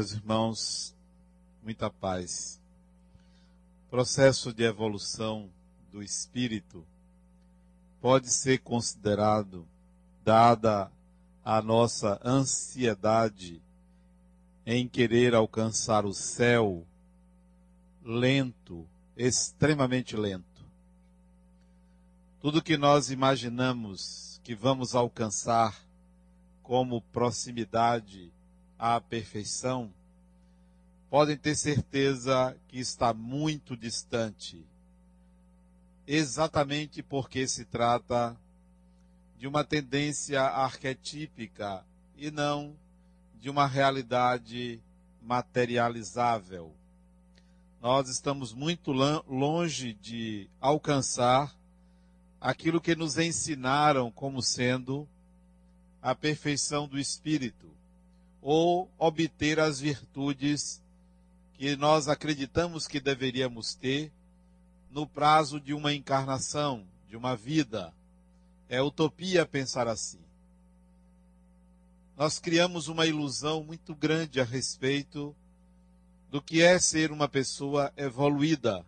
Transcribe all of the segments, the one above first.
Meus irmãos, muita paz. Processo de evolução do espírito pode ser considerado, dada a nossa ansiedade em querer alcançar o céu, lento, extremamente lento. Tudo que nós imaginamos que vamos alcançar como proximidade à perfeição, podem ter certeza que está muito distante. Exatamente porque se trata de uma tendência arquetípica e não de uma realidade materializável. Nós estamos muito longe de alcançar aquilo que nos ensinaram como sendo a perfeição do espírito ou obter as virtudes que nós acreditamos que deveríamos ter no prazo de uma encarnação, de uma vida. É utopia pensar assim. Nós criamos uma ilusão muito grande a respeito do que é ser uma pessoa evoluída,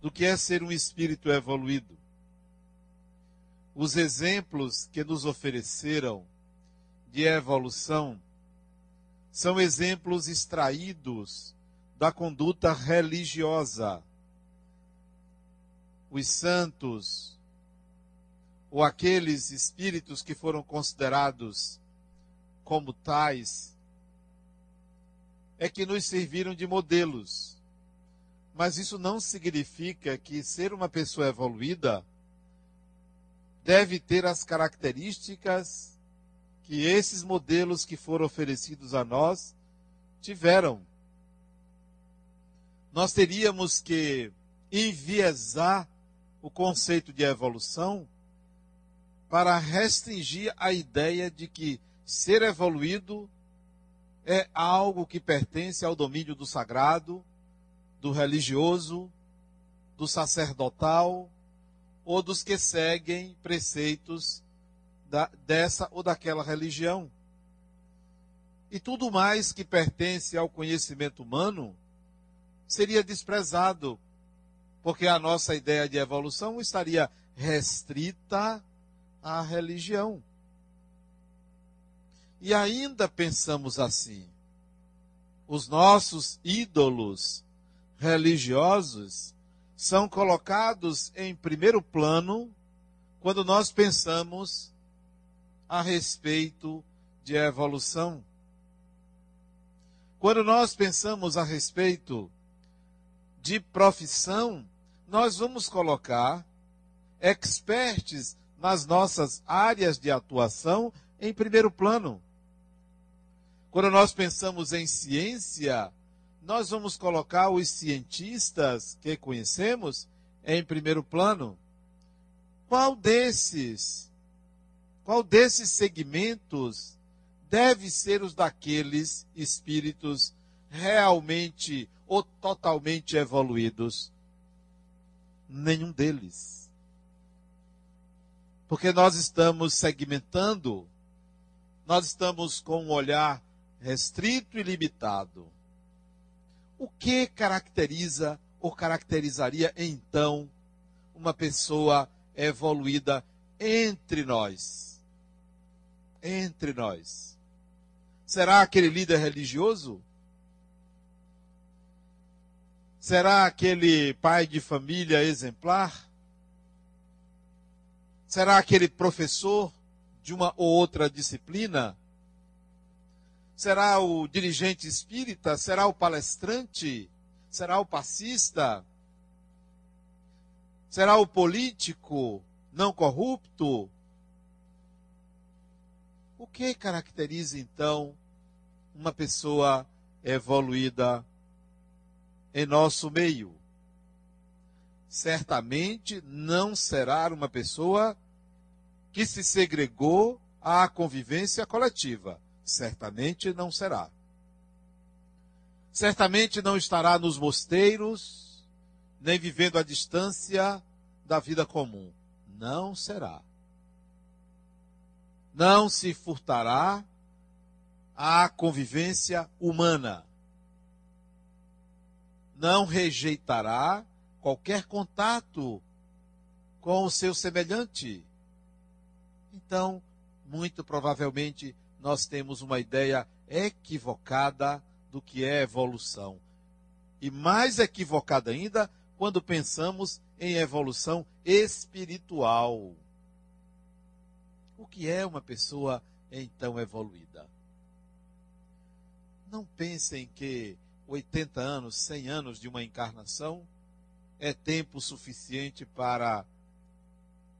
do que é ser um espírito evoluído. Os exemplos que nos ofereceram de evolução são exemplos extraídos da conduta religiosa. Os santos, ou aqueles espíritos que foram considerados como tais, é que nos serviram de modelos. Mas isso não significa que ser uma pessoa evoluída deve ter as características que esses modelos que foram oferecidos a nós tiveram. Nós teríamos que enviesar o conceito de evolução para restringir a ideia de que ser evoluído é algo que pertence ao domínio do sagrado, do religioso, do sacerdotal ou dos que seguem preceitos da, dessa ou daquela religião. E tudo mais que pertence ao conhecimento humano seria desprezado, porque a nossa ideia de evolução estaria restrita à religião. E ainda pensamos assim: os nossos ídolos religiosos são colocados em primeiro plano quando nós pensamos a respeito de evolução. Quando nós pensamos a respeito de profissão, nós vamos colocar experts nas nossas áreas de atuação em primeiro plano. Quando nós pensamos em ciência, nós vamos colocar os cientistas que conhecemos em primeiro plano. Qual desses qual desses segmentos deve ser os daqueles espíritos realmente ou totalmente evoluídos? Nenhum deles. Porque nós estamos segmentando, nós estamos com um olhar restrito e limitado. O que caracteriza ou caracterizaria então uma pessoa evoluída entre nós? Entre nós? Será aquele líder religioso? Será aquele pai de família exemplar? Será aquele professor de uma ou outra disciplina? Será o dirigente espírita? Será o palestrante? Será o passista? Será o político não corrupto? O que caracteriza então uma pessoa evoluída em nosso meio? Certamente não será uma pessoa que se segregou à convivência coletiva. Certamente não será. Certamente não estará nos mosteiros, nem vivendo à distância da vida comum. Não será não se furtará à convivência humana. não rejeitará qualquer contato com o seu semelhante. Então, muito provavelmente, nós temos uma ideia equivocada do que é evolução. E mais equivocada ainda quando pensamos em evolução espiritual. O que é uma pessoa então evoluída? Não pensem que 80 anos, 100 anos de uma encarnação é tempo suficiente para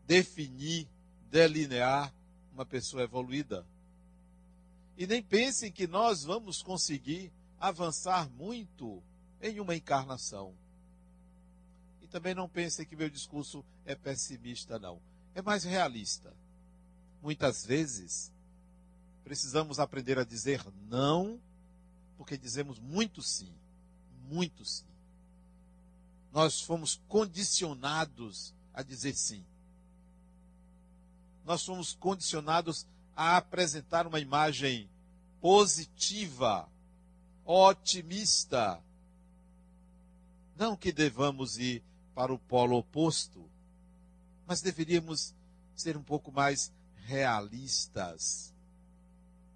definir, delinear uma pessoa evoluída. E nem pensem que nós vamos conseguir avançar muito em uma encarnação. E também não pensem que meu discurso é pessimista, não. É mais realista. Muitas vezes, precisamos aprender a dizer não, porque dizemos muito sim. Muito sim. Nós fomos condicionados a dizer sim nós somos condicionados a apresentar uma imagem positiva, otimista. Não que devamos ir para o polo oposto, mas deveríamos ser um pouco mais realistas.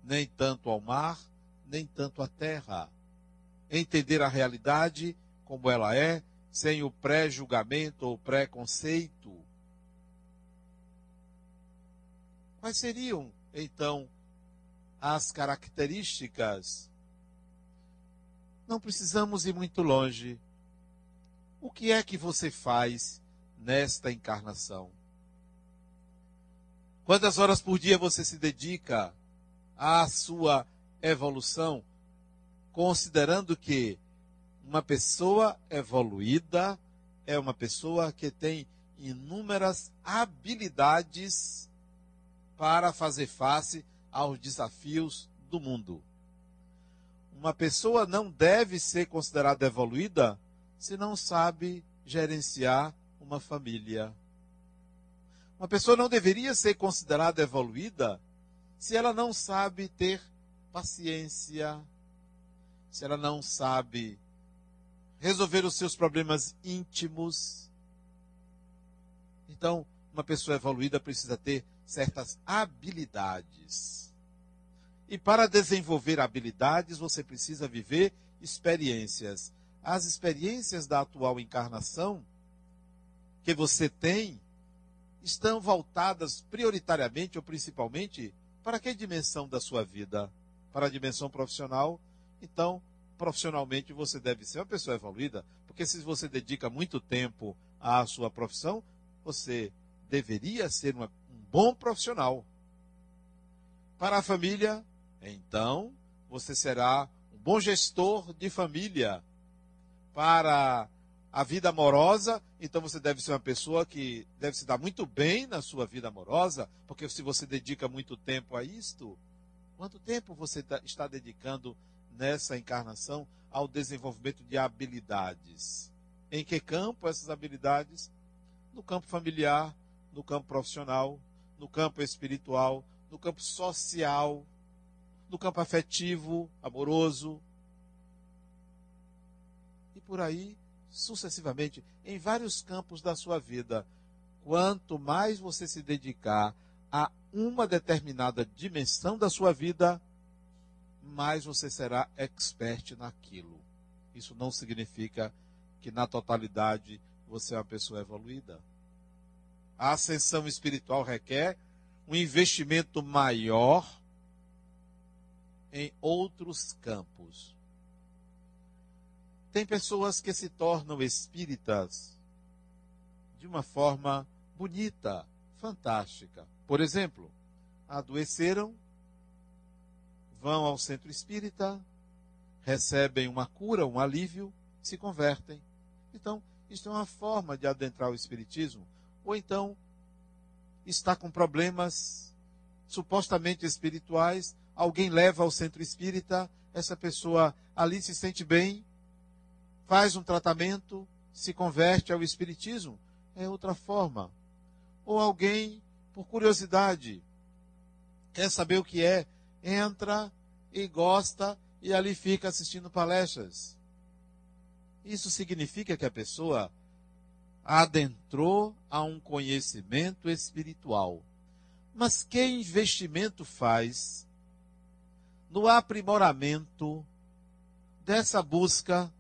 Nem tanto ao mar, nem tanto à terra. Entender a realidade como ela é, sem o pré-julgamento ou preconceito Quais seriam, então, as características? Não precisamos ir muito longe. O que é que você faz nesta encarnação? Quantas horas por dia você se dedica à sua evolução, considerando que uma pessoa evoluída é uma pessoa que tem inúmeras habilidades para fazer face aos desafios do mundo. Uma pessoa não deve ser considerada evoluída se não sabe gerenciar uma família. Uma pessoa não deveria ser considerada evoluída se ela não sabe ter paciência, se ela não sabe resolver os seus problemas íntimos. Então, uma pessoa evoluída precisa ter certas habilidades. E para desenvolver habilidades, você precisa viver experiências. As experiências da atual encarnação que você tem estão voltadas prioritariamente ou principalmente para que dimensão da sua vida? Para a dimensão profissional? Então, profissionalmente você deve ser uma pessoa evoluída, porque se você dedica muito tempo à sua profissão, você deveria ser uma bom profissional. Para a família, então, você será um bom gestor de família. Para a vida amorosa, então você deve ser uma pessoa que deve se dar muito bem na sua vida amorosa, porque se você dedica muito tempo a isto, quanto tempo você tá, está dedicando nessa encarnação ao desenvolvimento de habilidades? Em que campo essas habilidades? No campo familiar, no campo profissional, no campo espiritual, no campo social, no campo afetivo, amoroso. E por aí, sucessivamente, em vários campos da sua vida. Quanto mais você se dedicar a uma determinada dimensão da sua vida, mais você será expert naquilo. Isso não significa que na totalidade você é uma pessoa evoluída. A ascensão espiritual requer um investimento maior em outros campos. Tem pessoas que se tornam espíritas de uma forma bonita, fantástica. Por exemplo, adoeceram, vão ao centro espírita, recebem uma cura, um alívio, se convertem. Então, isso é uma forma de adentrar o espiritismo ou então está com problemas supostamente espirituais, alguém leva ao centro espírita, essa pessoa ali se sente bem, faz um tratamento, se converte ao espiritismo, é outra forma. Ou alguém, por curiosidade, quer saber o que é, entra e gosta e ali fica assistindo palestras. Isso significa que a pessoa adentrou a um conhecimento espiritual. Mas que investimento faz no aprimoramento dessa busca?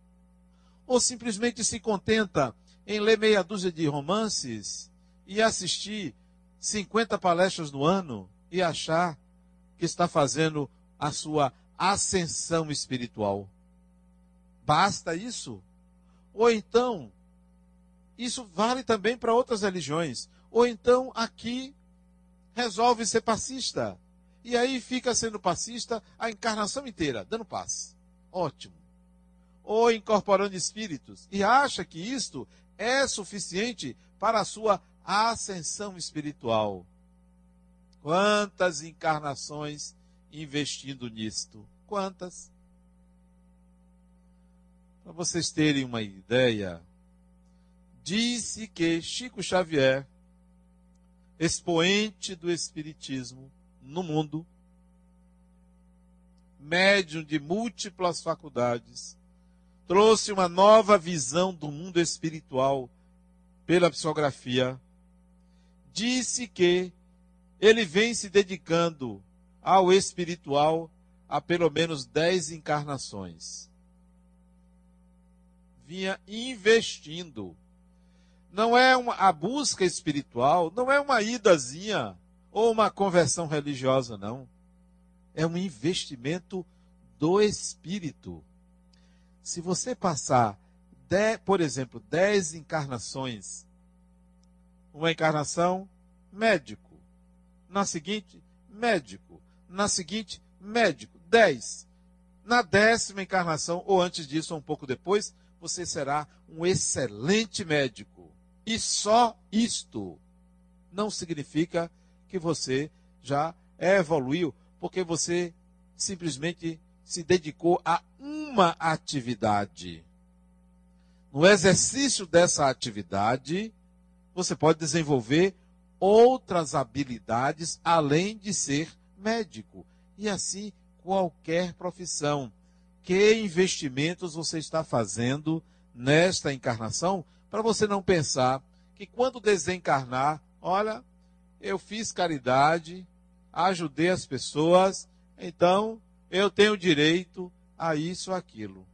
Ou simplesmente se contenta em ler meia dúzia de romances e assistir 50 palestras no ano e achar que está fazendo a sua ascensão espiritual? Basta isso? Ou então, isso vale também para outras religiões. Ou então, aqui, resolve ser passista. E aí fica sendo passista a encarnação inteira, dando paz. Ótimo. Ou incorporando espíritos. E acha que isto é suficiente para a sua ascensão espiritual. Quantas encarnações investindo nisto? Quantas? Para vocês terem uma ideia, disse que Chico Xavier, expoente do Espiritismo no mundo, médium de múltiplas faculdades, trouxe uma nova visão do mundo espiritual pela psicografia, disse que ele vem se dedicando ao espiritual há pelo menos dez encarnações vinha investindo. Não é uma, a busca espiritual, não é uma idazinha ou uma conversão religiosa, não. É um investimento do espírito. Se você passar, de, por exemplo, dez encarnações, uma encarnação, médico. Na seguinte, médico. Na seguinte, médico. Dez. Na décima encarnação, ou antes disso, ou um pouco depois, você será um excelente médico. E só isto não significa que você já evoluiu, porque você simplesmente se dedicou a uma atividade. No exercício dessa atividade, você pode desenvolver outras habilidades além de ser médico. E assim qualquer profissão que investimentos você está fazendo nesta encarnação, para você não pensar que quando desencarnar, olha, eu fiz caridade, ajudei as pessoas, então eu tenho direito a isso ou aquilo.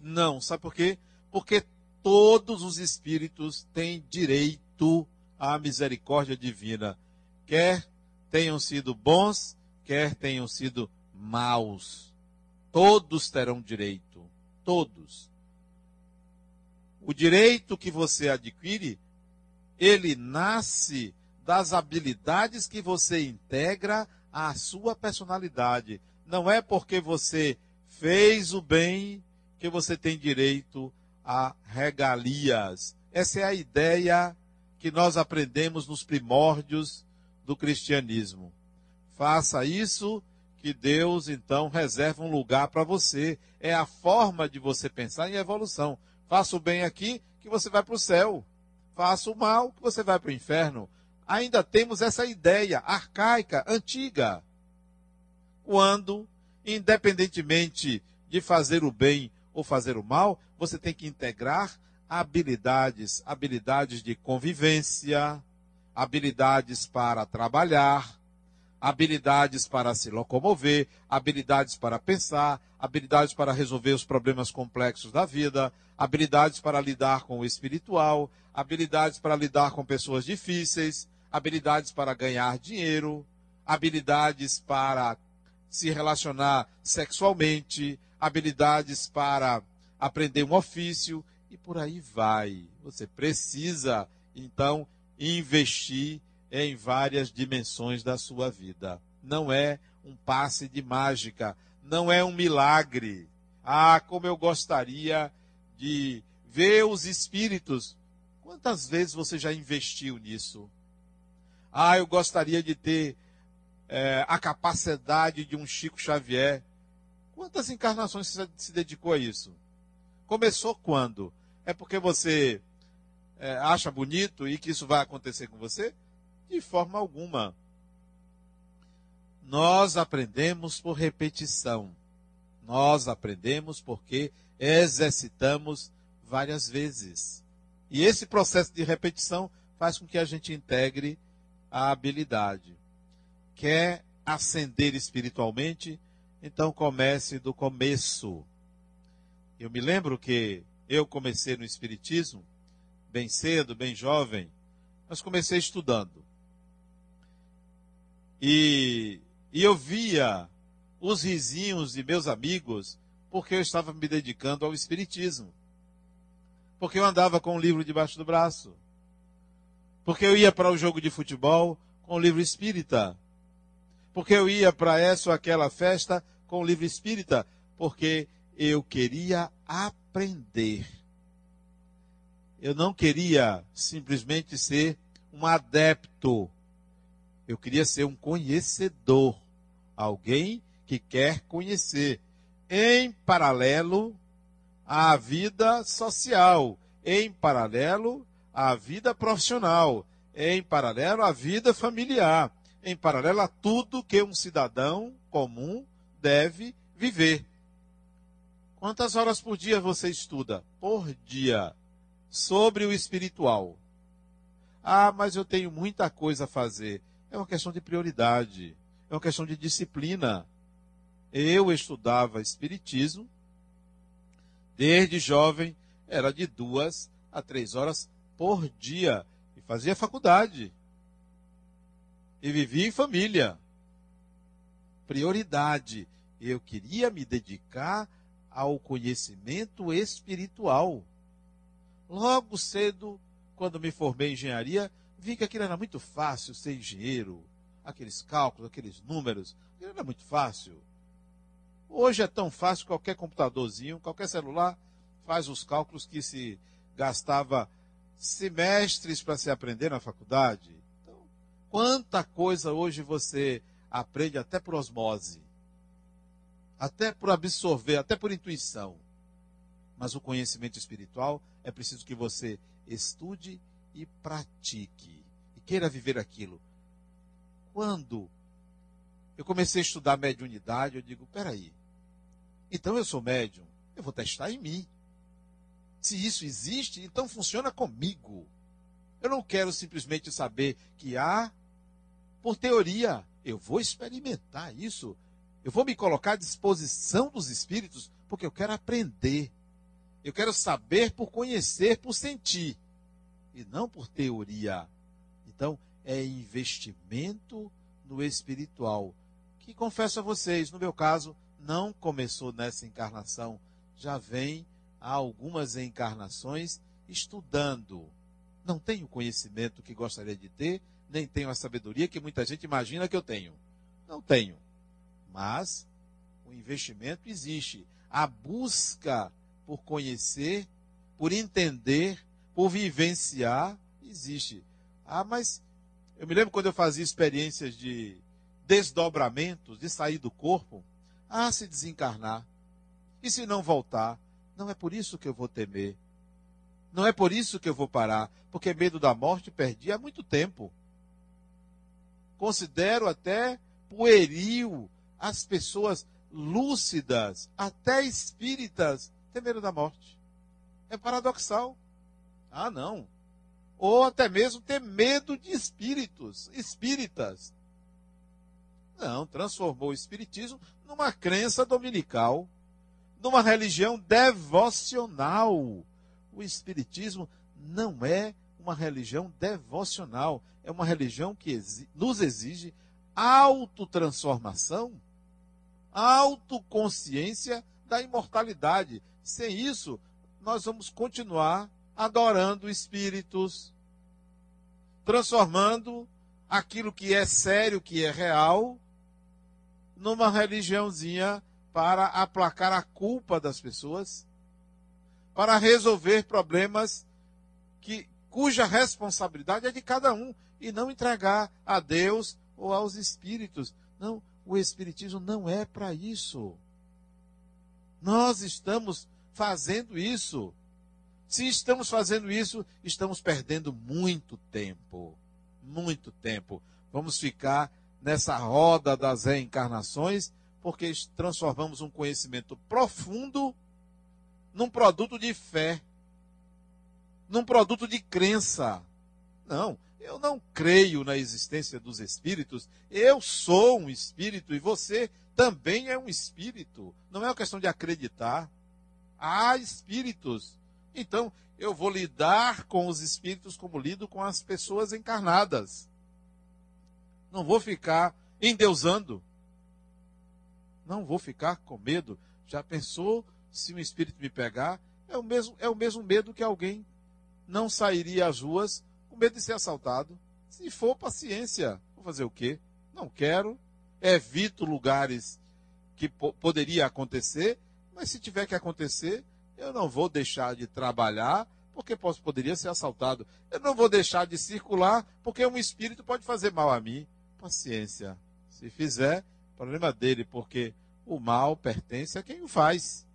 Não, sabe por quê? Porque todos os espíritos têm direito à misericórdia divina, quer tenham sido bons, quer tenham sido maus. Todos terão direito. Todos. O direito que você adquire, ele nasce das habilidades que você integra à sua personalidade. Não é porque você fez o bem que você tem direito a regalias. Essa é a ideia que nós aprendemos nos primórdios do cristianismo. Faça isso que Deus então reserva um lugar para você. É a forma de você pensar em evolução. Faça o bem aqui, que você vai para o céu. Faça o mal, que você vai para o inferno. Ainda temos essa ideia arcaica, antiga. Quando, independentemente de fazer o bem ou fazer o mal, você tem que integrar habilidades, habilidades de convivência, habilidades para trabalhar, habilidades para se locomover, habilidades para pensar, habilidades para resolver os problemas complexos da vida, habilidades para lidar com o espiritual, habilidades para lidar com pessoas difíceis, habilidades para ganhar dinheiro, habilidades para se relacionar sexualmente, habilidades para aprender um ofício e por aí vai. Você precisa, então, investir em várias dimensões da sua vida. Não é um passe de mágica, não é um milagre. Ah, como eu gostaria de ver os espíritos. Quantas vezes você já investiu nisso? Ah, eu gostaria de ter é, a capacidade de um Chico Xavier. Quantas encarnações você se dedicou a isso? Começou quando? É porque você é, acha bonito e que isso vai acontecer com você? De forma alguma. Nós aprendemos por repetição. Nós aprendemos porque exercitamos várias vezes. E esse processo de repetição faz com que a gente integre a habilidade. Quer ascender espiritualmente? Então comece do começo. Eu me lembro que eu comecei no Espiritismo, bem cedo, bem jovem, mas comecei estudando. E, e eu via os risinhos de meus amigos porque eu estava me dedicando ao Espiritismo. Porque eu andava com o livro debaixo do braço. Porque eu ia para o jogo de futebol com o livro espírita. Porque eu ia para essa ou aquela festa com o livro espírita. Porque eu queria aprender. Eu não queria simplesmente ser um adepto. Eu queria ser um conhecedor. Alguém que quer conhecer. Em paralelo à vida social. Em paralelo à vida profissional. Em paralelo à vida familiar. Em paralelo a tudo que um cidadão comum deve viver. Quantas horas por dia você estuda? Por dia. Sobre o espiritual. Ah, mas eu tenho muita coisa a fazer. É uma questão de prioridade. É uma questão de disciplina. Eu estudava espiritismo. Desde jovem, era de duas a três horas por dia. E fazia faculdade. E vivia em família. Prioridade. Eu queria me dedicar ao conhecimento espiritual. Logo cedo, quando me formei em engenharia, vi que aquilo era muito fácil ser engenheiro. Aqueles cálculos, aqueles números, aquilo era muito fácil. Hoje é tão fácil, qualquer computadorzinho, qualquer celular faz os cálculos que se gastava semestres para se aprender na faculdade. Quanta coisa hoje você aprende até por osmose até por absorver, até por intuição. Mas o conhecimento espiritual é preciso que você estude e pratique e queira viver aquilo. Quando eu comecei a estudar mediunidade, eu digo: peraí, então eu sou médium, eu vou testar em mim. Se isso existe, então funciona comigo. Eu não quero simplesmente saber que há, por teoria, eu vou experimentar isso eu vou me colocar à disposição dos espíritos porque eu quero aprender. Eu quero saber por conhecer, por sentir. E não por teoria. Então, é investimento no espiritual. Que confesso a vocês, no meu caso, não começou nessa encarnação. Já vem há algumas encarnações estudando. Não tenho o conhecimento que gostaria de ter, nem tenho a sabedoria que muita gente imagina que eu tenho. Não tenho. Mas o investimento existe. A busca por conhecer, por entender, por vivenciar, existe. Ah, mas eu me lembro quando eu fazia experiências de desdobramentos, de sair do corpo. Ah, se desencarnar. E se não voltar? Não é por isso que eu vou temer. Não é por isso que eu vou parar. Porque medo da morte perdi há muito tempo. Considero até pueril as pessoas lúcidas, até espíritas, têm medo da morte. É paradoxal. Ah, não. Ou até mesmo ter medo de espíritos, espíritas. Não, transformou o espiritismo numa crença dominical, numa religião devocional. O espiritismo não é uma religião devocional, é uma religião que nos exige autotransformação autoconsciência da imortalidade. Sem isso, nós vamos continuar adorando espíritos, transformando aquilo que é sério, que é real, numa religiãozinha para aplacar a culpa das pessoas, para resolver problemas que, cuja responsabilidade é de cada um e não entregar a Deus ou aos espíritos. Não, o Espiritismo não é para isso. Nós estamos fazendo isso. Se estamos fazendo isso, estamos perdendo muito tempo. Muito tempo. Vamos ficar nessa roda das reencarnações, porque transformamos um conhecimento profundo num produto de fé, num produto de crença. Não, eu não creio na existência dos espíritos. Eu sou um espírito e você também é um espírito. Não é uma questão de acreditar. Há espíritos. Então, eu vou lidar com os espíritos como lido com as pessoas encarnadas. Não vou ficar endeusando. Não vou ficar com medo. Já pensou se um espírito me pegar? É o mesmo, é o mesmo medo que alguém não sairia às ruas com medo de ser assaltado. Se for, paciência. Vou fazer o quê? Não quero. Evito lugares que po poderia acontecer, mas se tiver que acontecer, eu não vou deixar de trabalhar porque posso, poderia ser assaltado. Eu não vou deixar de circular porque um espírito pode fazer mal a mim. Paciência. Se fizer, problema dele, porque o mal pertence a quem o faz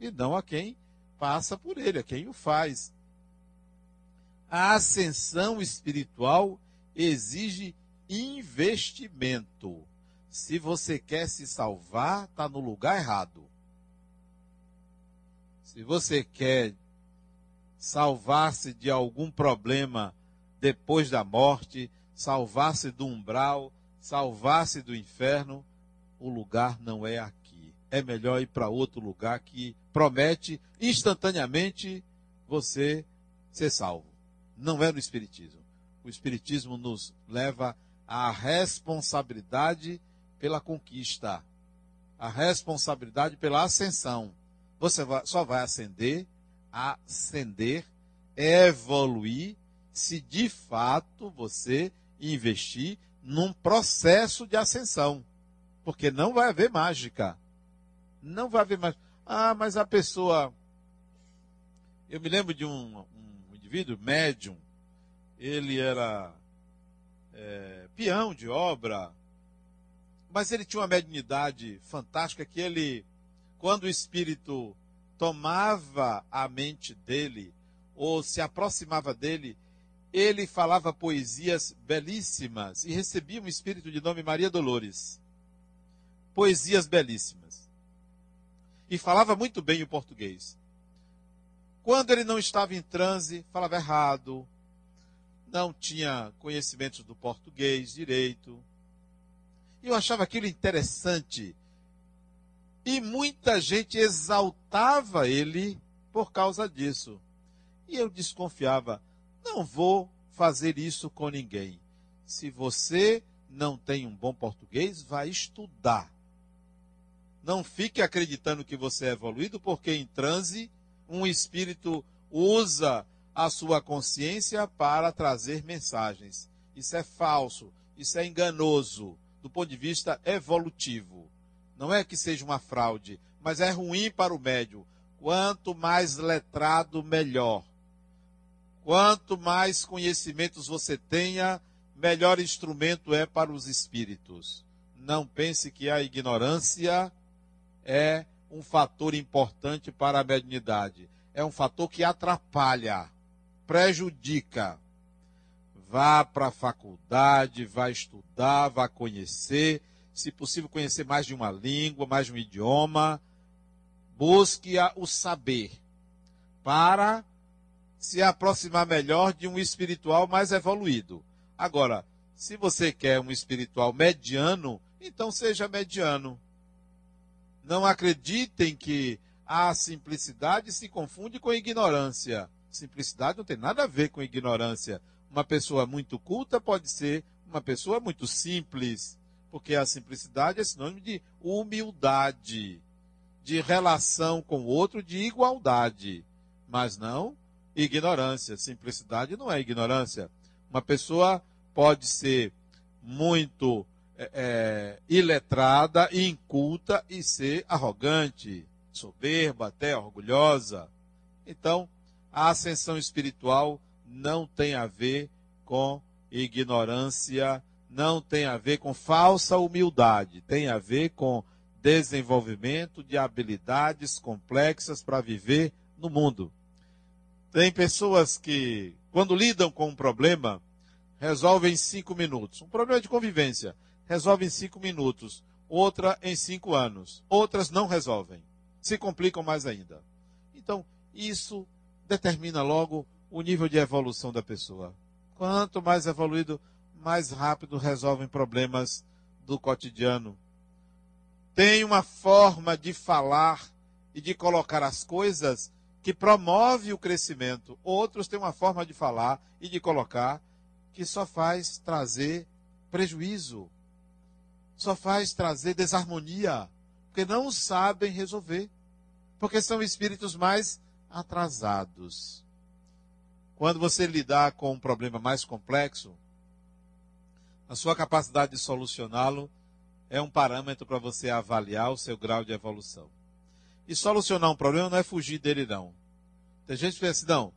e não a quem passa por ele, a quem o faz. A ascensão espiritual exige investimento. Se você quer se salvar, está no lugar errado. Se você quer salvar-se de algum problema depois da morte, salvar-se do umbral, salvar-se do inferno, o lugar não é aqui. É melhor ir para outro lugar que promete instantaneamente você ser salvo não é no Espiritismo. O Espiritismo nos leva à responsabilidade pela conquista, à responsabilidade pela ascensão. Você só vai ascender, ascender, evoluir, se de fato você investir num processo de ascensão. Porque não vai haver mágica. Não vai haver mágica. Ah, mas a pessoa. Eu me lembro de um, indivíduo, médium, ele era é, peão de obra, mas ele tinha uma mediunidade fantástica que ele, quando o espírito tomava a mente dele ou se aproximava dele, ele falava poesias belíssimas e recebia um espírito de nome Maria Dolores. Poesias belíssimas. E falava muito bem o português. Quando ele não estava em transe, falava errado, não tinha conhecimentos do português direito. E eu achava aquilo interessante. E muita gente exaltava ele por causa disso. E eu desconfiava: não vou fazer isso com ninguém. Se você não tem um bom português, vá estudar. Não fique acreditando que você é evoluído, porque em transe um espírito usa a sua consciência para trazer mensagens. Isso é falso, isso é enganoso do ponto de vista evolutivo. Não é que seja uma fraude, mas é ruim para o médium. Quanto mais letrado, melhor. Quanto mais conhecimentos você tenha, melhor instrumento é para os espíritos. Não pense que a ignorância é um fator importante para a mediunidade. É um fator que atrapalha, prejudica. Vá para a faculdade, vá estudar, vá conhecer, se possível conhecer mais de uma língua, mais de um idioma. Busque o saber para se aproximar melhor de um espiritual mais evoluído. Agora, se você quer um espiritual mediano, então seja mediano. Não acreditem que a simplicidade se confunde com ignorância. Simplicidade não tem nada a ver com ignorância. Uma pessoa muito culta pode ser uma pessoa muito simples, porque a simplicidade é sinônimo de humildade, de relação com o outro, de igualdade, mas não ignorância. Simplicidade não é ignorância. Uma pessoa pode ser muito é, é, iletrada, inculta e ser arrogante, soberba, até orgulhosa. Então, a ascensão espiritual não tem a ver com ignorância, não tem a ver com falsa humildade, tem a ver com desenvolvimento de habilidades complexas para viver no mundo. Tem pessoas que, quando lidam com um problema, resolvem em cinco minutos. Um problema de convivência resolve em cinco minutos, outra em cinco anos. Outras não resolvem, se complicam mais ainda. Então, isso determina logo o nível de evolução da pessoa. Quanto mais evoluído, mais rápido resolvem problemas do cotidiano. Tem uma forma de falar e de colocar as coisas que promove o crescimento. Outros têm uma forma de falar e de colocar que só faz trazer prejuízo, só faz trazer desarmonia, porque não sabem resolver, porque são espíritos mais atrasados. Quando você lidar com um problema mais complexo, a sua capacidade de solucioná-lo é um parâmetro para você avaliar o seu grau de evolução. E solucionar um problema não é fugir dele, não. Tem gente que pensa assim, não,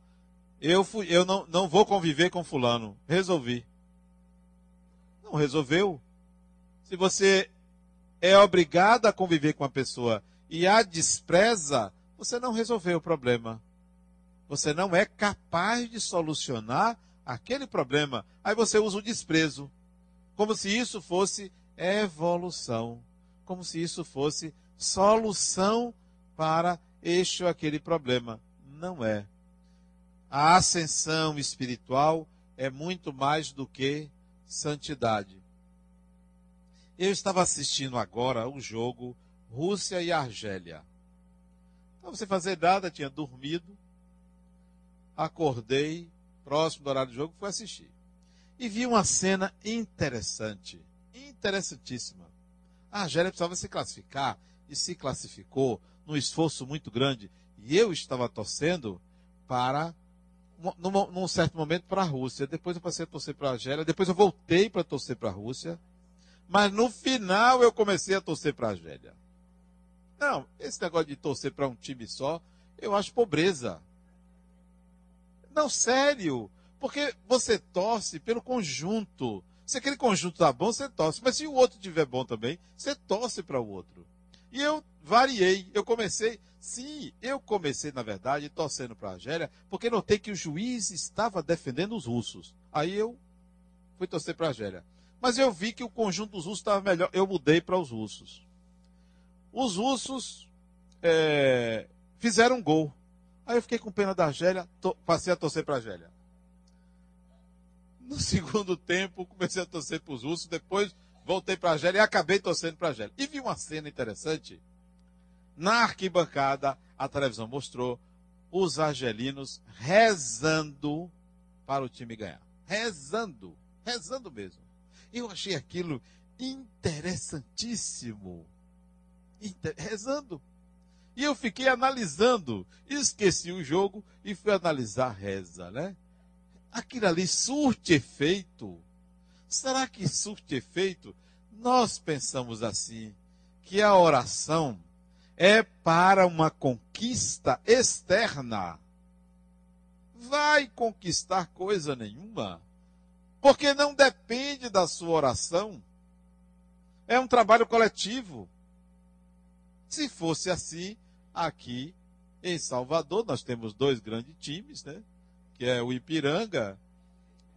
eu, fui, eu não, não vou conviver com fulano. Resolvi. Não resolveu. Se você é obrigado a conviver com uma pessoa e a despreza, você não resolveu o problema. Você não é capaz de solucionar aquele problema. Aí você usa o desprezo. Como se isso fosse evolução. Como se isso fosse solução para este ou aquele problema. Não é. A ascensão espiritual é muito mais do que santidade. Eu estava assistindo agora o jogo Rússia e Argélia. Não você fazer nada, tinha dormido, acordei, próximo do horário do jogo, fui assistir. E vi uma cena interessante, interessantíssima. A Argélia precisava se classificar e se classificou num esforço muito grande. E eu estava torcendo para, num, num certo momento, para a Rússia. Depois eu passei a torcer para a Argélia. Depois eu voltei para torcer para a Rússia. Mas no final eu comecei a torcer para a Argélia. Não, esse negócio de torcer para um time só, eu acho pobreza. Não, sério. Porque você torce pelo conjunto. Se aquele conjunto está bom, você torce. Mas se o outro estiver bom também, você torce para o outro. E eu variei. Eu comecei, sim, eu comecei, na verdade, torcendo para a Argélia, porque notei que o juiz estava defendendo os russos. Aí eu fui torcer para a Argélia. Mas eu vi que o conjunto dos russos estava melhor. Eu mudei para os russos. Os russos é, fizeram um gol. Aí eu fiquei com pena da Argélia, passei a torcer para a Argélia. No segundo tempo, comecei a torcer para os russos, depois voltei para a Argélia e acabei torcendo para a Argélia. E vi uma cena interessante. Na arquibancada, a televisão mostrou os argelinos rezando para o time ganhar. Rezando, rezando mesmo. Eu achei aquilo interessantíssimo. Inter... Rezando. E eu fiquei analisando. Esqueci o jogo e fui analisar a reza, né? Aquilo ali surte efeito. Será que surte efeito? Nós pensamos assim, que a oração é para uma conquista externa. Vai conquistar coisa nenhuma. Porque não depende da sua oração. É um trabalho coletivo. Se fosse assim, aqui em Salvador, nós temos dois grandes times, né? Que é o Ipiranga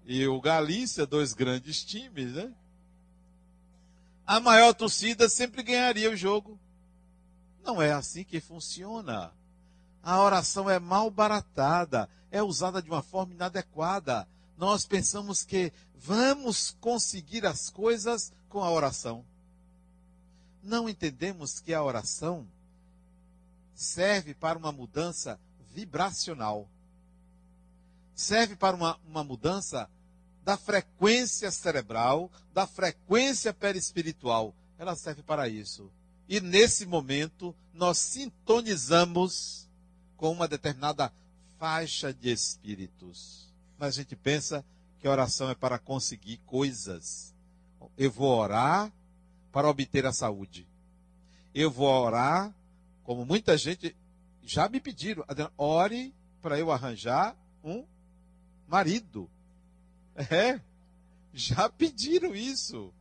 e o Galícia, dois grandes times, né? A maior torcida sempre ganharia o jogo. Não é assim que funciona. A oração é mal baratada, é usada de uma forma inadequada nós pensamos que vamos conseguir as coisas com a oração. Não entendemos que a oração serve para uma mudança vibracional. Serve para uma, uma mudança da frequência cerebral, da frequência perispiritual. Ela serve para isso. E nesse momento, nós sintonizamos com uma determinada faixa de espíritos mas a gente pensa que a oração é para conseguir coisas. Eu vou orar para obter a saúde. Eu vou orar, como muita gente já me pediram, ore para eu arranjar um marido. É, já pediram isso.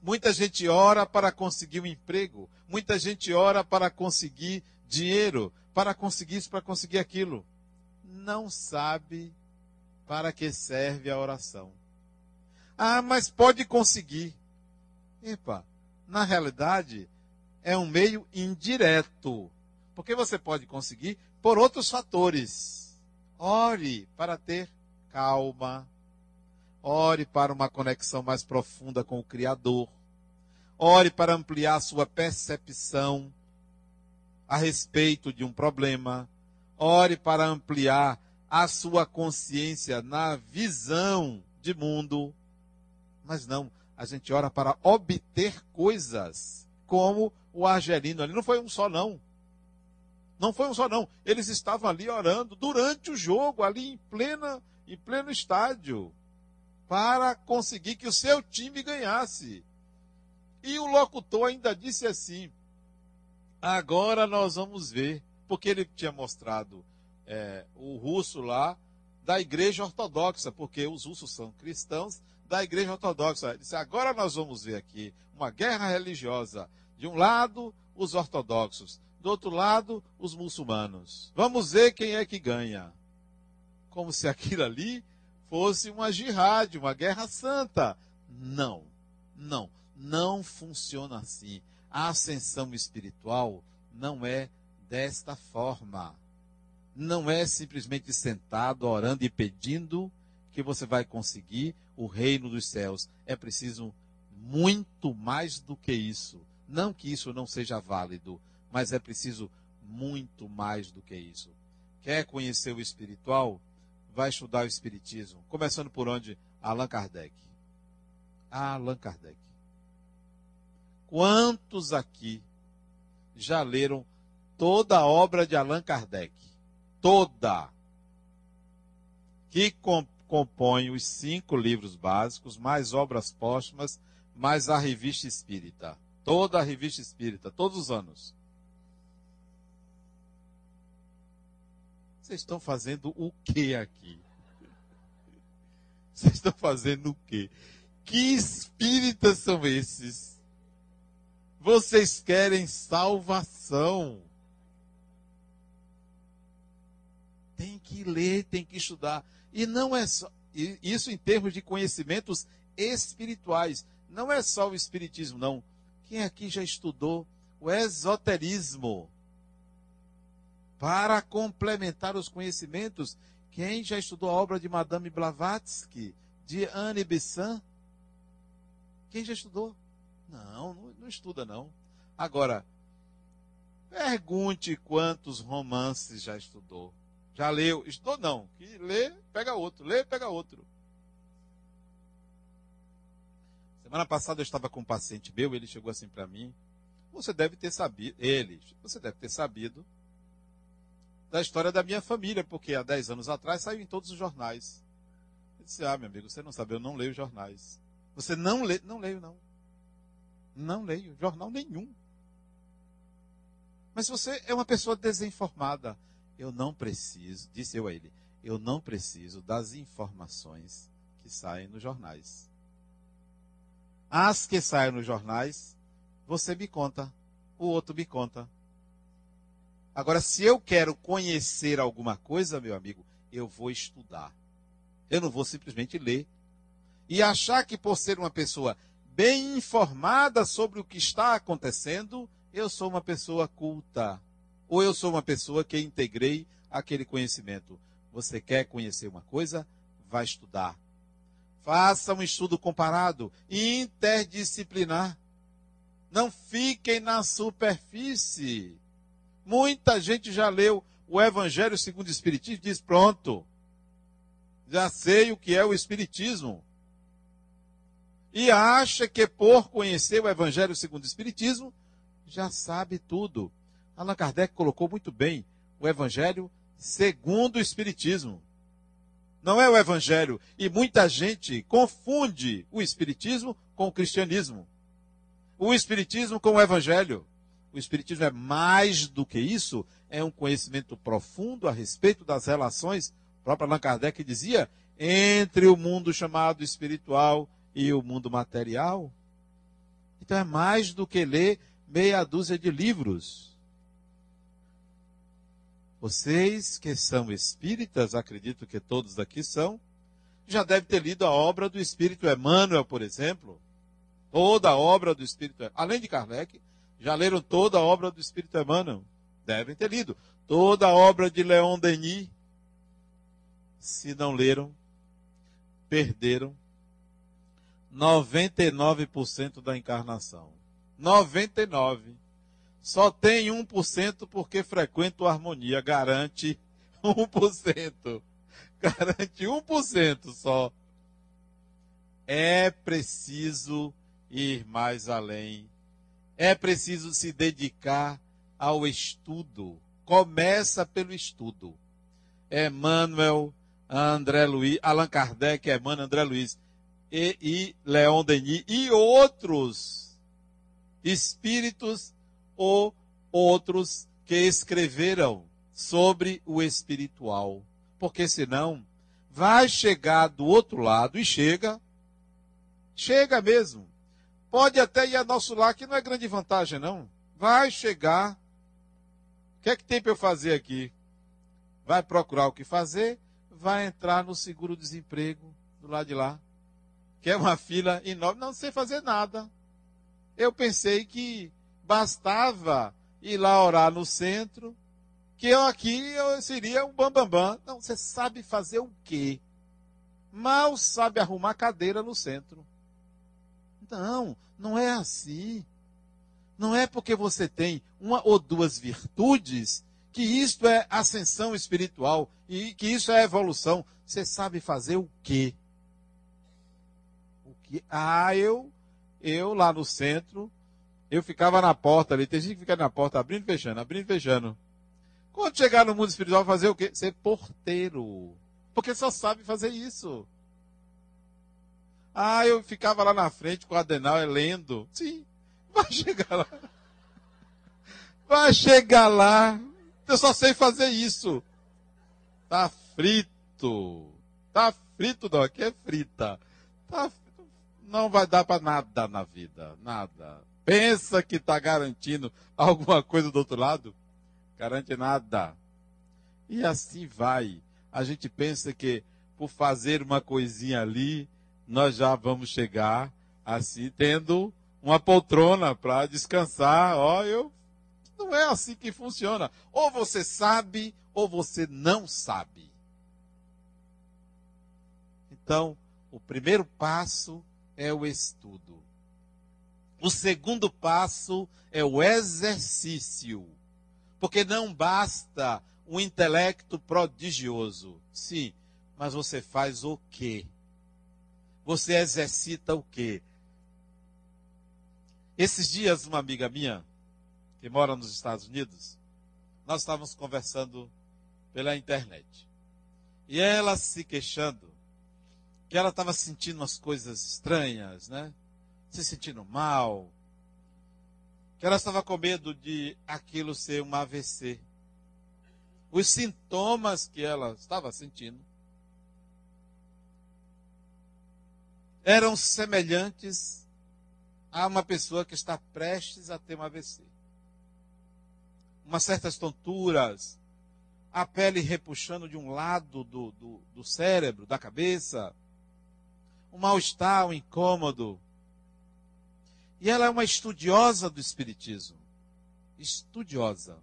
Muita gente ora para conseguir um emprego. Muita gente ora para conseguir dinheiro, para conseguir isso, para conseguir aquilo não sabe para que serve a oração. Ah, mas pode conseguir. Epa, na realidade, é um meio indireto. Porque você pode conseguir por outros fatores. Ore para ter calma. Ore para uma conexão mais profunda com o Criador. Ore para ampliar sua percepção a respeito de um problema. Ore para ampliar a sua consciência na visão de mundo. Mas não, a gente ora para obter coisas, como o argelino ali. Não foi um só, não. Não foi um só, não. Eles estavam ali orando durante o jogo, ali em, plena, em pleno estádio, para conseguir que o seu time ganhasse. E o locutor ainda disse assim: agora nós vamos ver, porque ele tinha mostrado é, o russo lá da igreja ortodoxa, porque os russos são cristãos da igreja ortodoxa. Ele disse: agora nós vamos ver aqui uma guerra religiosa. De um lado, os ortodoxos, do outro lado, os muçulmanos. Vamos ver quem é que ganha. Como se aquilo ali fosse uma jihad, uma guerra santa. Não, não, não funciona assim. A ascensão espiritual não é desta forma não é simplesmente sentado, orando e pedindo que você vai conseguir o reino dos céus. É preciso muito mais do que isso. Não que isso não seja válido, mas é preciso muito mais do que isso. Quer conhecer o espiritual? Vai estudar o espiritismo. Começando por onde? Allan Kardec. Allan Kardec. Quantos aqui já leram toda a obra de Allan Kardec? toda, que compõe os cinco livros básicos, mais obras póstumas, mais a revista espírita. Toda a revista espírita, todos os anos. Vocês estão fazendo o que aqui? Vocês estão fazendo o quê? Que espíritas são esses? Vocês querem salvação. Tem que ler, tem que estudar. E não é só isso em termos de conhecimentos espirituais. Não é só o espiritismo, não. Quem aqui já estudou o esoterismo? Para complementar os conhecimentos, quem já estudou a obra de Madame Blavatsky, de Anne Besant? Quem já estudou? Não, não, não estuda não. Agora, pergunte quantos romances já estudou. Já leu? Estudou não. Que lê, pega outro. Lê, pega outro. Semana passada eu estava com um paciente meu, ele chegou assim para mim. Você deve ter sabido, ele, você deve ter sabido da história da minha família, porque há 10 anos atrás saiu em todos os jornais. Eu disse, ah, meu amigo, você não sabe, eu não leio jornais. Você não lê, não leio não. Não leio jornal nenhum. Mas você é uma pessoa desinformada. Eu não preciso, disse eu a ele, eu não preciso das informações que saem nos jornais. As que saem nos jornais, você me conta, o outro me conta. Agora, se eu quero conhecer alguma coisa, meu amigo, eu vou estudar. Eu não vou simplesmente ler. E achar que por ser uma pessoa bem informada sobre o que está acontecendo, eu sou uma pessoa culta ou eu sou uma pessoa que integrei aquele conhecimento. Você quer conhecer uma coisa? Vai estudar. Faça um estudo comparado, interdisciplinar. Não fiquem na superfície. Muita gente já leu o Evangelho segundo o Espiritismo e diz: pronto, já sei o que é o Espiritismo. E acha que por conhecer o Evangelho segundo o Espiritismo, já sabe tudo. Allan Kardec colocou muito bem o Evangelho segundo o Espiritismo. Não é o Evangelho. E muita gente confunde o Espiritismo com o cristianismo. O Espiritismo com o Evangelho. O Espiritismo é mais do que isso, é um conhecimento profundo a respeito das relações, o próprio Allan Kardec dizia, entre o mundo chamado espiritual e o mundo material. Então é mais do que ler meia dúzia de livros. Vocês que são espíritas, acredito que todos daqui são, já devem ter lido a obra do Espírito Emmanuel, por exemplo. Toda a obra do Espírito Além de Kardec, já leram toda a obra do Espírito Emmanuel. Devem ter lido. Toda a obra de Leon Denis. Se não leram, perderam 99% da encarnação. 99%. Só tem 1% porque frequenta a harmonia. Garante 1%. Garante 1% só. É preciso ir mais além. É preciso se dedicar ao estudo. Começa pelo estudo. Emmanuel, André Luiz, Allan Kardec, Emmanuel, André Luiz e, e Leon Denis e outros espíritos ou outros que escreveram sobre o espiritual. Porque senão vai chegar do outro lado e chega, chega mesmo. Pode até ir a nosso lar, que não é grande vantagem, não. Vai chegar. O que é que tem para eu fazer aqui? Vai procurar o que fazer, vai entrar no seguro-desemprego do lado de lá. Que é uma fila enorme, não sei fazer nada. Eu pensei que bastava ir lá orar no centro, que eu aqui eu seria um bambambam. Bam, bam. Não, você sabe fazer o quê? Mal sabe arrumar cadeira no centro. Não, não é assim. Não é porque você tem uma ou duas virtudes que isto é ascensão espiritual e que isso é evolução. Você sabe fazer o quê? O que? Ah, eu, eu lá no centro, eu ficava na porta ali. Tem gente que fica na porta abrindo e fechando, abrindo e fechando. Quando chegar no mundo espiritual, fazer o quê? Ser porteiro. Porque só sabe fazer isso. Ah, eu ficava lá na frente com o Adenal lendo. Sim, vai chegar lá. Vai chegar lá. Eu só sei fazer isso. Tá frito. Tá frito, não. Aqui é frita. Tá, não vai dar para nada na vida. Nada. Pensa que está garantindo alguma coisa do outro lado? Garante nada. E assim vai. A gente pensa que por fazer uma coisinha ali, nós já vamos chegar assim, tendo uma poltrona para descansar. Ó, eu não é assim que funciona. Ou você sabe, ou você não sabe. Então, o primeiro passo é o estudo. O segundo passo é o exercício. Porque não basta um intelecto prodigioso. Sim, mas você faz o quê? Você exercita o quê? Esses dias, uma amiga minha, que mora nos Estados Unidos, nós estávamos conversando pela internet. E ela se queixando que ela estava sentindo umas coisas estranhas, né? Se sentindo mal. Que ela estava com medo de aquilo ser um AVC. Os sintomas que ela estava sentindo eram semelhantes a uma pessoa que está prestes a ter um AVC. Umas certas tonturas, a pele repuxando de um lado do, do, do cérebro, da cabeça, um mal-estar, um incômodo. E ela é uma estudiosa do Espiritismo. Estudiosa.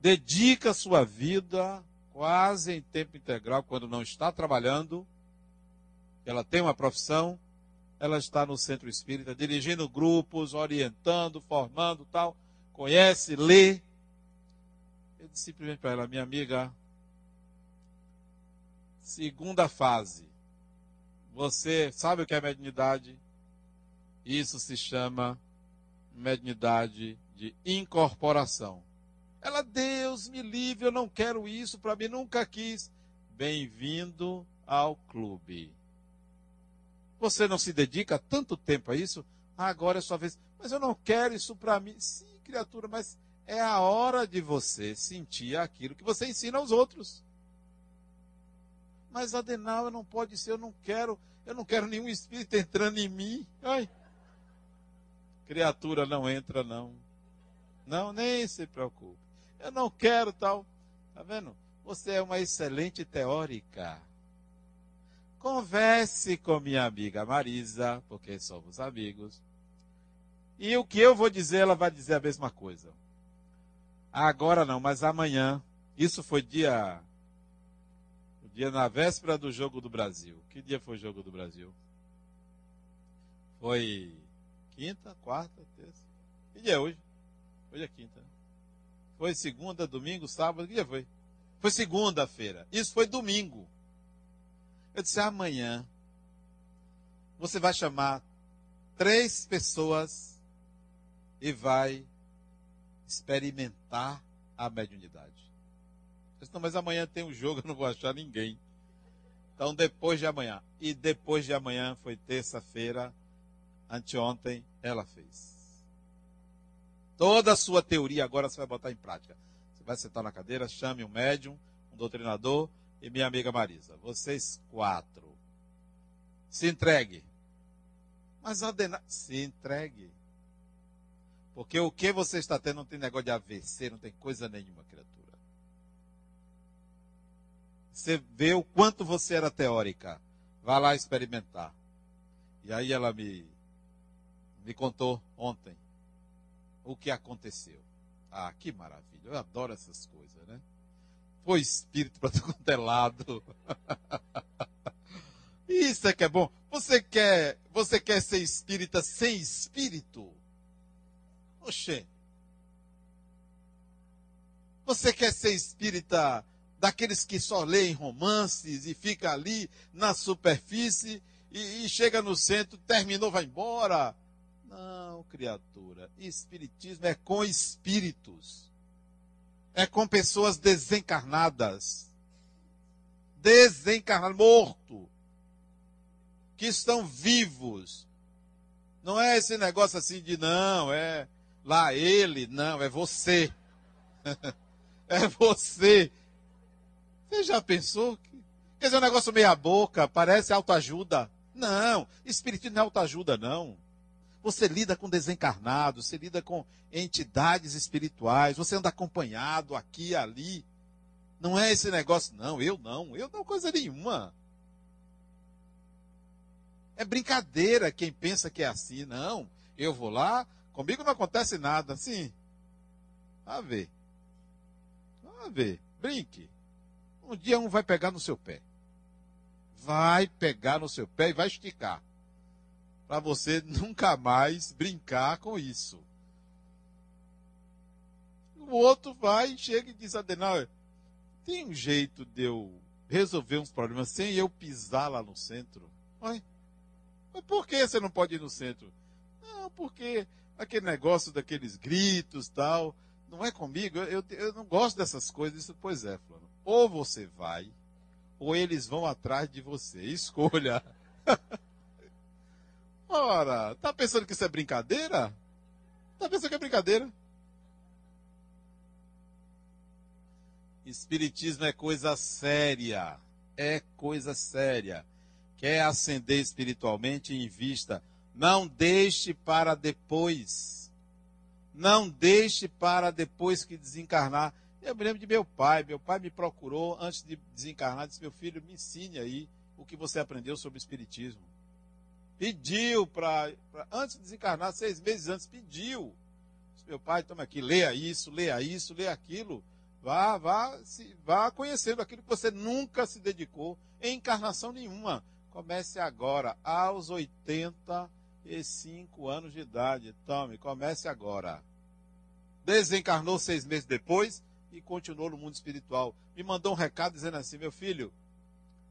Dedica sua vida quase em tempo integral, quando não está trabalhando, ela tem uma profissão, ela está no centro espírita, dirigindo grupos, orientando, formando tal, conhece, lê. Eu disse simplesmente para ela, minha amiga, segunda fase. Você sabe o que é mediunidade? Isso se chama mediunidade de incorporação. Ela, Deus me livre, eu não quero isso para mim, nunca quis. Bem-vindo ao clube. Você não se dedica tanto tempo a isso? Ah, agora é sua vez. Mas eu não quero isso para mim. Sim, criatura, mas é a hora de você sentir aquilo que você ensina aos outros. Mas Adenal não pode ser, eu não quero, eu não quero nenhum espírito entrando em mim. Ai. Criatura não entra não. Não, nem se preocupe. Eu não quero tal. Tá vendo? Você é uma excelente teórica. Converse com minha amiga Marisa, porque somos amigos. E o que eu vou dizer, ela vai dizer a mesma coisa. Agora não, mas amanhã. Isso foi dia. O dia na véspera do jogo do Brasil. Que dia foi o jogo do Brasil? Foi quinta, quarta, terça. Que dia é hoje? Hoje é quinta. Né? Foi segunda, domingo, sábado. Que dia foi? Foi segunda-feira. Isso foi domingo. Eu disse: amanhã você vai chamar três pessoas e vai experimentar a mediunidade. Eu disse, não, mas amanhã tem um jogo, eu não vou achar ninguém. Então, depois de amanhã. E depois de amanhã, foi terça-feira, anteontem, ela fez. Toda a sua teoria agora você vai botar em prática. Você vai sentar na cadeira, chame um médium, um doutrinador e minha amiga Marisa. Vocês quatro. Se entregue. Mas. Se entregue. Porque o que você está tendo não tem negócio de AVC, não tem coisa nenhuma, criatura. Você vê o quanto você era teórica. Vá lá experimentar. E aí ela me, me contou ontem o que aconteceu. Ah, que maravilha. Eu adoro essas coisas, né? Foi espírito para todo é lado. Isso é que é bom. Você quer, você quer ser espírita sem espírito? Oxê. Você quer ser espírita daqueles que só leem romances e fica ali na superfície e, e chega no centro, terminou, vai embora? Não, criatura. Espiritismo é com espíritos. É com pessoas desencarnadas. Desencarnadas, morto. Que estão vivos. Não é esse negócio assim de não, é lá ele, não, é você. é você. Você já pensou? Que... Quer dizer, um negócio meia boca, parece autoajuda. Não, espiritismo não é autoajuda, não. Você lida com desencarnados, você lida com entidades espirituais, você anda acompanhado aqui e ali. Não é esse negócio, não, eu não, eu não coisa nenhuma. É brincadeira quem pensa que é assim, não. Eu vou lá, comigo não acontece nada, assim. A ver. A ver, brinque. Um dia um vai pegar no seu pé. Vai pegar no seu pé e vai esticar para você nunca mais brincar com isso. O outro vai, chega e diz, Adenauer, tem um jeito de eu resolver uns problemas sem eu pisar lá no centro? Oi? Mas por que você não pode ir no centro? Não, porque aquele negócio daqueles gritos tal, não é comigo, eu, eu não gosto dessas coisas. Isso, pois é, Flano. Ou você vai, ou eles vão atrás de você. Escolha. Ora, tá pensando que isso é brincadeira? Tá pensando que é brincadeira? Espiritismo é coisa séria. É coisa séria. Quer ascender espiritualmente, invista. Não deixe para depois. Não deixe para depois que desencarnar. Eu me lembro de meu pai. Meu pai me procurou antes de desencarnar. Disse: Meu filho, me ensine aí o que você aprendeu sobre Espiritismo pediu para, antes de desencarnar, seis meses antes, pediu. Meu pai, toma aqui, leia isso, leia isso, leia aquilo. Vá, vá, se, vá conhecendo aquilo que você nunca se dedicou em encarnação nenhuma. Comece agora, aos 85 anos de idade. Tome, comece agora. Desencarnou seis meses depois e continuou no mundo espiritual. Me mandou um recado dizendo assim: meu filho,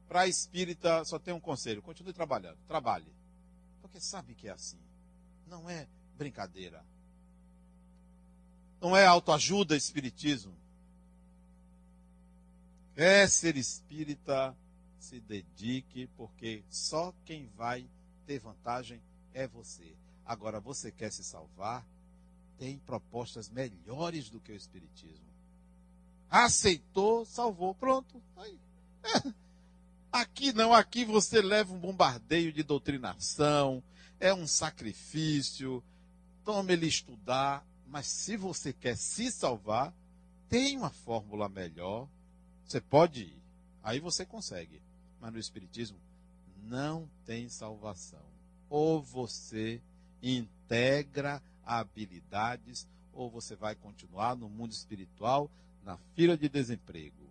para espírita só tem um conselho: continue trabalhando, trabalhe. Porque sabe que é assim. Não é brincadeira. Não é autoajuda espiritismo. Quer ser espírita, se dedique, porque só quem vai ter vantagem é você. Agora, você quer se salvar? Tem propostas melhores do que o espiritismo. Aceitou, salvou, pronto. Aí. É. Aqui não, aqui você leva um bombardeio de doutrinação, é um sacrifício, tome ele estudar, mas se você quer se salvar, tem uma fórmula melhor, você pode ir, aí você consegue. Mas no Espiritismo não tem salvação. Ou você integra habilidades, ou você vai continuar no mundo espiritual, na fila de desemprego.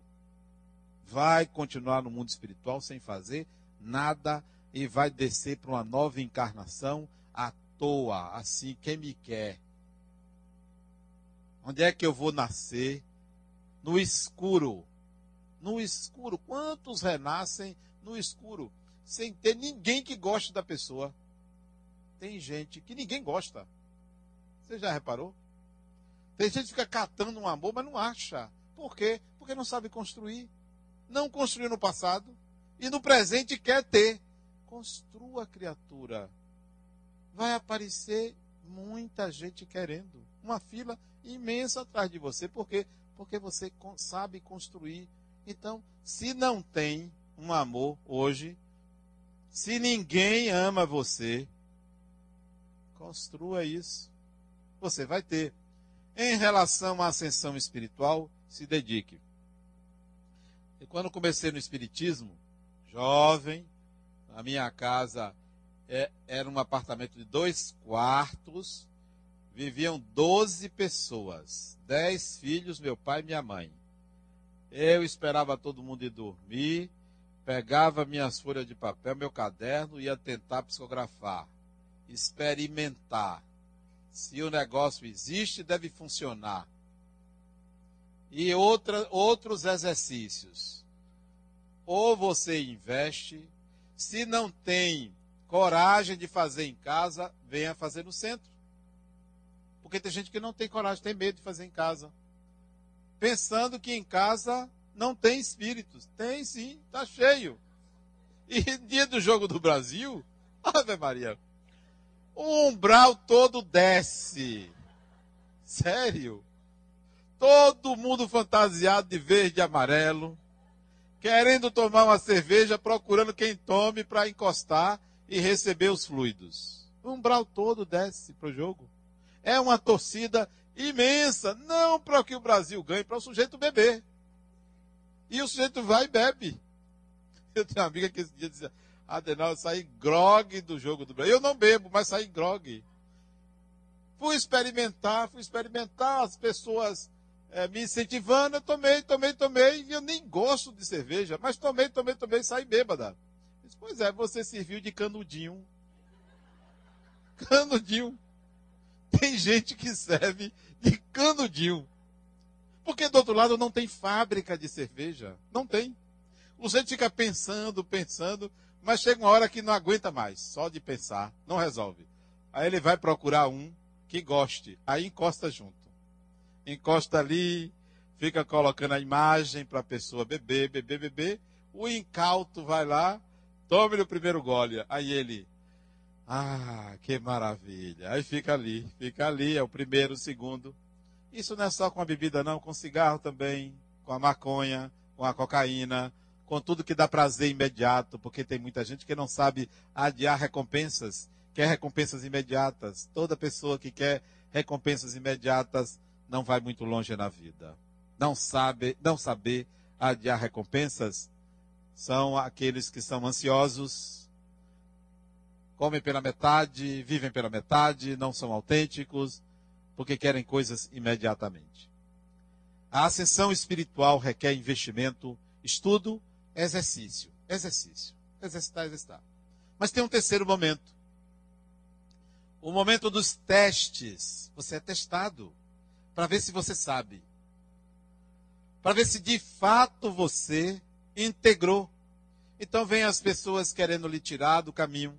Vai continuar no mundo espiritual sem fazer nada e vai descer para uma nova encarnação à toa, assim, quem me quer. Onde é que eu vou nascer? No escuro. No escuro. Quantos renascem no escuro? Sem ter ninguém que goste da pessoa. Tem gente que ninguém gosta. Você já reparou? Tem gente que fica catando um amor, mas não acha. Por quê? Porque não sabe construir. Não construiu no passado. E no presente quer ter. Construa, criatura. Vai aparecer muita gente querendo. Uma fila imensa atrás de você. Por quê? Porque você sabe construir. Então, se não tem um amor hoje, se ninguém ama você, construa isso você vai ter. Em relação à ascensão espiritual, se dedique. E quando comecei no Espiritismo, jovem, a minha casa é, era um apartamento de dois quartos, viviam 12 pessoas, 10 filhos, meu pai e minha mãe. Eu esperava todo mundo ir dormir, pegava minhas folhas de papel, meu caderno, ia tentar psicografar, experimentar se o negócio existe, deve funcionar. E outra, outros exercícios. Ou você investe, se não tem coragem de fazer em casa, venha fazer no centro. Porque tem gente que não tem coragem, tem medo de fazer em casa. Pensando que em casa não tem espíritos. Tem sim, está cheio. E dia do jogo do Brasil, Ave Maria, o umbral todo desce. Sério? Todo mundo fantasiado de verde e amarelo, querendo tomar uma cerveja, procurando quem tome para encostar e receber os fluidos. O umbral todo desce para o jogo. É uma torcida imensa, não para que o Brasil ganhe, para o sujeito beber. E o sujeito vai e bebe. Eu tenho uma amiga que esse dia dizia, Adenal, eu saí grog do jogo do Brasil. Eu não bebo, mas saí grog. Fui experimentar, fui experimentar, as pessoas é, me incentivando, eu tomei, tomei, tomei, e eu nem gosto de cerveja, mas tomei, tomei, tomei, saí bêbada. Disse, pois é, você serviu de canudinho. Canudinho. Tem gente que serve de canudinho. Porque do outro lado não tem fábrica de cerveja. Não tem. O gente fica pensando, pensando. Mas chega uma hora que não aguenta mais, só de pensar, não resolve. Aí ele vai procurar um que goste, aí encosta junto. Encosta ali, fica colocando a imagem para a pessoa beber, beber, beber. O incauto vai lá, tome o primeiro gole. Aí ele, ah, que maravilha. Aí fica ali, fica ali, é o primeiro, o segundo. Isso não é só com a bebida, não, com cigarro também, com a maconha, com a cocaína, com tudo que dá prazer imediato, porque tem muita gente que não sabe adiar recompensas, quer recompensas imediatas. Toda pessoa que quer recompensas imediatas não vai muito longe na vida. Não sabe, não saber adiar recompensas são aqueles que são ansiosos, comem pela metade, vivem pela metade, não são autênticos, porque querem coisas imediatamente. A ascensão espiritual requer investimento, estudo Exercício, exercício, exercitar, exercitar. Mas tem um terceiro momento. O momento dos testes. Você é testado para ver se você sabe. Para ver se de fato você integrou. Então vem as pessoas querendo lhe tirar do caminho.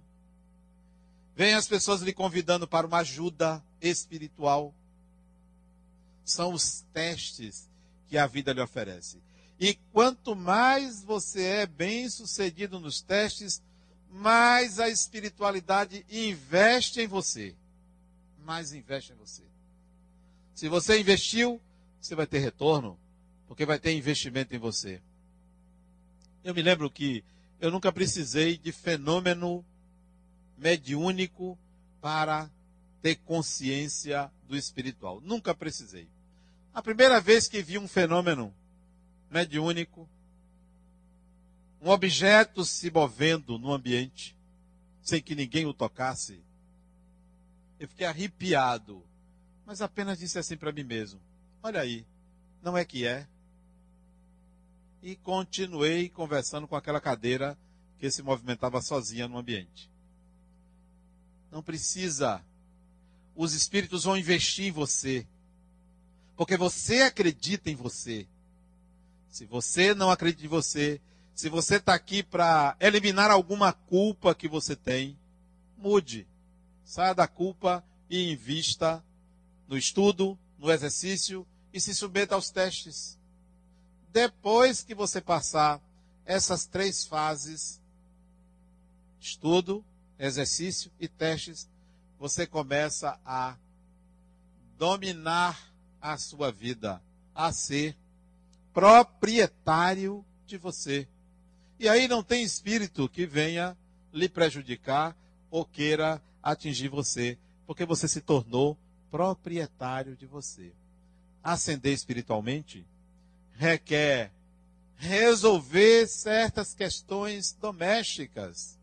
Vem as pessoas lhe convidando para uma ajuda espiritual. São os testes que a vida lhe oferece. E quanto mais você é bem sucedido nos testes, mais a espiritualidade investe em você. Mais investe em você. Se você investiu, você vai ter retorno, porque vai ter investimento em você. Eu me lembro que eu nunca precisei de fenômeno mediúnico para ter consciência do espiritual. Nunca precisei. A primeira vez que vi um fenômeno mediúnico, um objeto se movendo no ambiente, sem que ninguém o tocasse. Eu fiquei arrepiado. Mas apenas disse assim para mim mesmo: Olha aí, não é que é? E continuei conversando com aquela cadeira que se movimentava sozinha no ambiente. Não precisa. Os espíritos vão investir em você. Porque você acredita em você. Se você não acredita em você, se você está aqui para eliminar alguma culpa que você tem, mude. Saia da culpa e invista no estudo, no exercício e se submeta aos testes. Depois que você passar essas três fases, estudo, exercício e testes, você começa a dominar a sua vida, a ser proprietário de você. E aí não tem espírito que venha lhe prejudicar ou queira atingir você, porque você se tornou proprietário de você. Ascender espiritualmente requer resolver certas questões domésticas,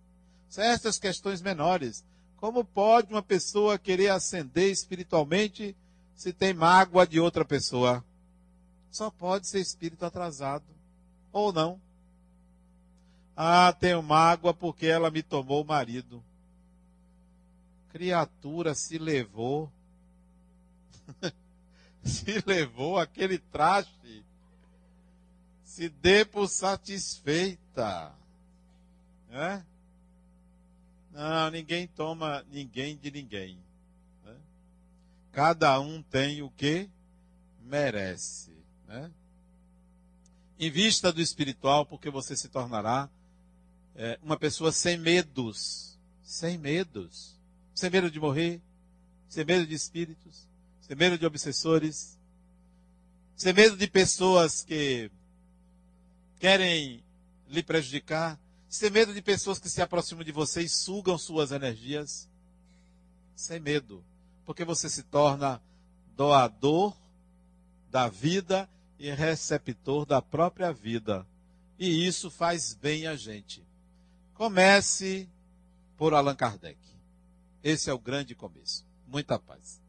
certas questões menores. Como pode uma pessoa querer ascender espiritualmente se tem mágoa de outra pessoa? Só pode ser espírito atrasado. Ou não. Ah, tenho mágoa porque ela me tomou o marido. Criatura se levou. se levou aquele traste. Se dê por satisfeita. É? Não, ninguém toma ninguém de ninguém. Né? Cada um tem o que merece. Né? Em vista do espiritual, porque você se tornará é, uma pessoa sem medos. Sem medos. Sem medo de morrer, sem medo de espíritos, sem medo de obsessores, sem medo de pessoas que querem lhe prejudicar, sem medo de pessoas que se aproximam de você e sugam suas energias. Sem medo, porque você se torna doador da vida e receptor da própria vida. E isso faz bem a gente. Comece por Allan Kardec. Esse é o grande começo. Muita paz.